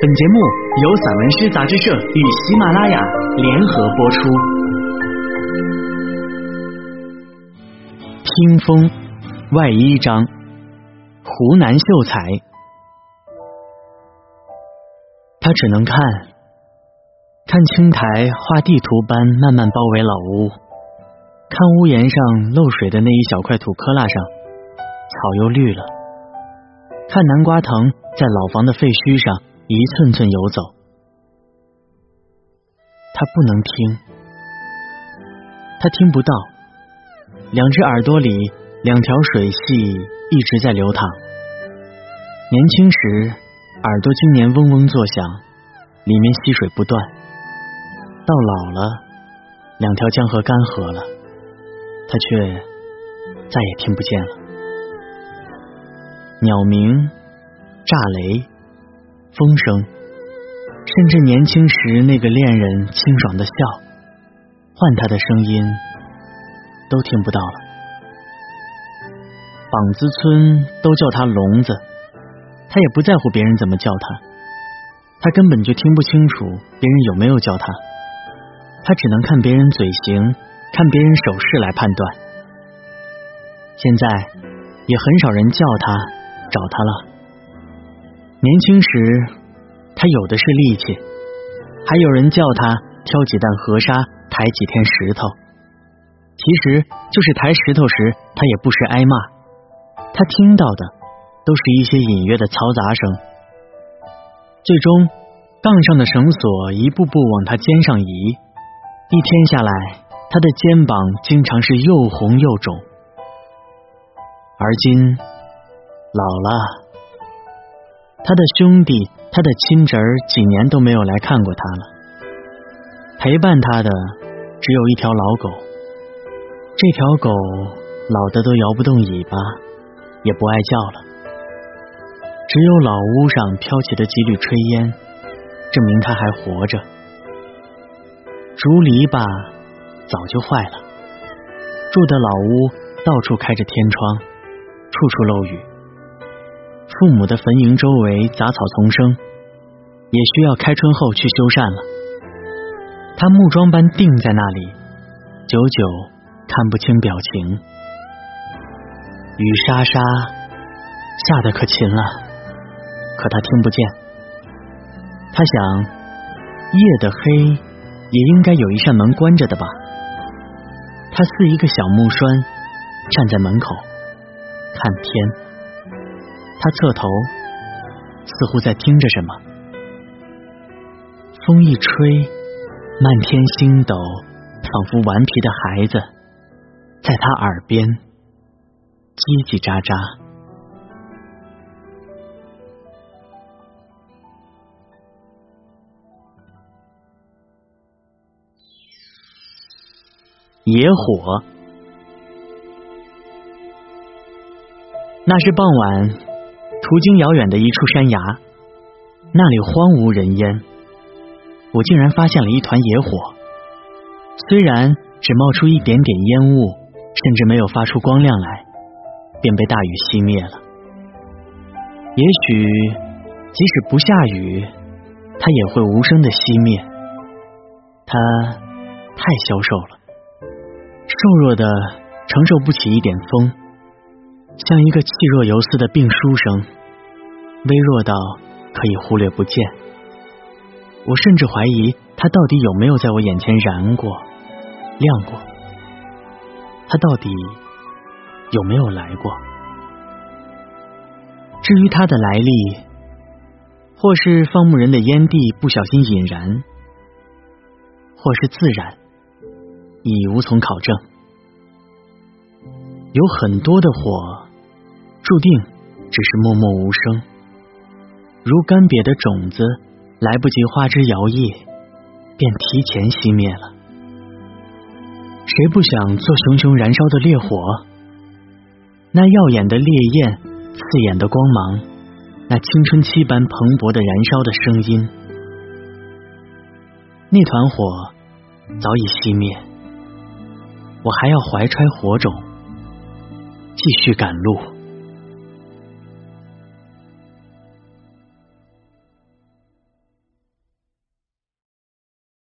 本节目由散文诗杂志社与喜马拉雅联合播出。听风外一章，湖南秀才，他只能看，看青苔画地图般慢慢包围老屋，看屋檐上漏水的那一小块土坷垃上，草又绿了，看南瓜藤在老房的废墟上。一寸寸游走，他不能听，他听不到，两只耳朵里两条水系一直在流淌。年轻时耳朵今年嗡嗡作响，里面溪水不断；到老了，两条江河干涸了，他却再也听不见了。鸟鸣，炸雷。风声，甚至年轻时那个恋人清爽的笑，唤他的声音都听不到了。膀子村都叫他聋子，他也不在乎别人怎么叫他，他根本就听不清楚别人有没有叫他，他只能看别人嘴型，看别人手势来判断。现在也很少人叫他找他了。年轻时，他有的是力气，还有人叫他挑几担河沙，抬几天石头。其实就是抬石头时，他也不时挨骂。他听到的都是一些隐约的嘈杂声。最终，杠上的绳索一步步往他肩上移，一天下来，他的肩膀经常是又红又肿。而今，老了。他的兄弟，他的亲侄儿，几年都没有来看过他了。陪伴他的只有一条老狗，这条狗老的都摇不动尾巴，也不爱叫了。只有老屋上飘起的几缕炊烟，证明他还活着。竹篱笆早就坏了，住的老屋到处开着天窗，处处漏雨。父母的坟茔周围杂草丛生，也需要开春后去修缮了。他木桩般定在那里，久久看不清表情。雨沙沙下的可勤了，可他听不见。他想，夜的黑也应该有一扇门关着的吧。他似一个小木栓，站在门口看天。他侧头，似乎在听着什么。风一吹，漫天星斗，仿佛顽皮的孩子，在他耳边叽叽喳喳。野火，那是傍晚。途经遥远的一处山崖，那里荒无人烟。我竟然发现了一团野火，虽然只冒出一点点烟雾，甚至没有发出光亮来，便被大雨熄灭了。也许即使不下雨，它也会无声的熄灭。它太消瘦了，瘦弱的承受不起一点风，像一个气若游丝的病书生。微弱到可以忽略不见，我甚至怀疑他到底有没有在我眼前燃过、亮过。他到底有没有来过？至于他的来历，或是放牧人的烟蒂不小心引燃，或是自燃，已无从考证。有很多的火，注定只是默默无声。如干瘪的种子，来不及花枝摇曳，便提前熄灭了。谁不想做熊熊燃烧的烈火？那耀眼的烈焰，刺眼的光芒，那青春期般蓬勃的燃烧的声音，那团火早已熄灭，我还要怀揣火种，继续赶路。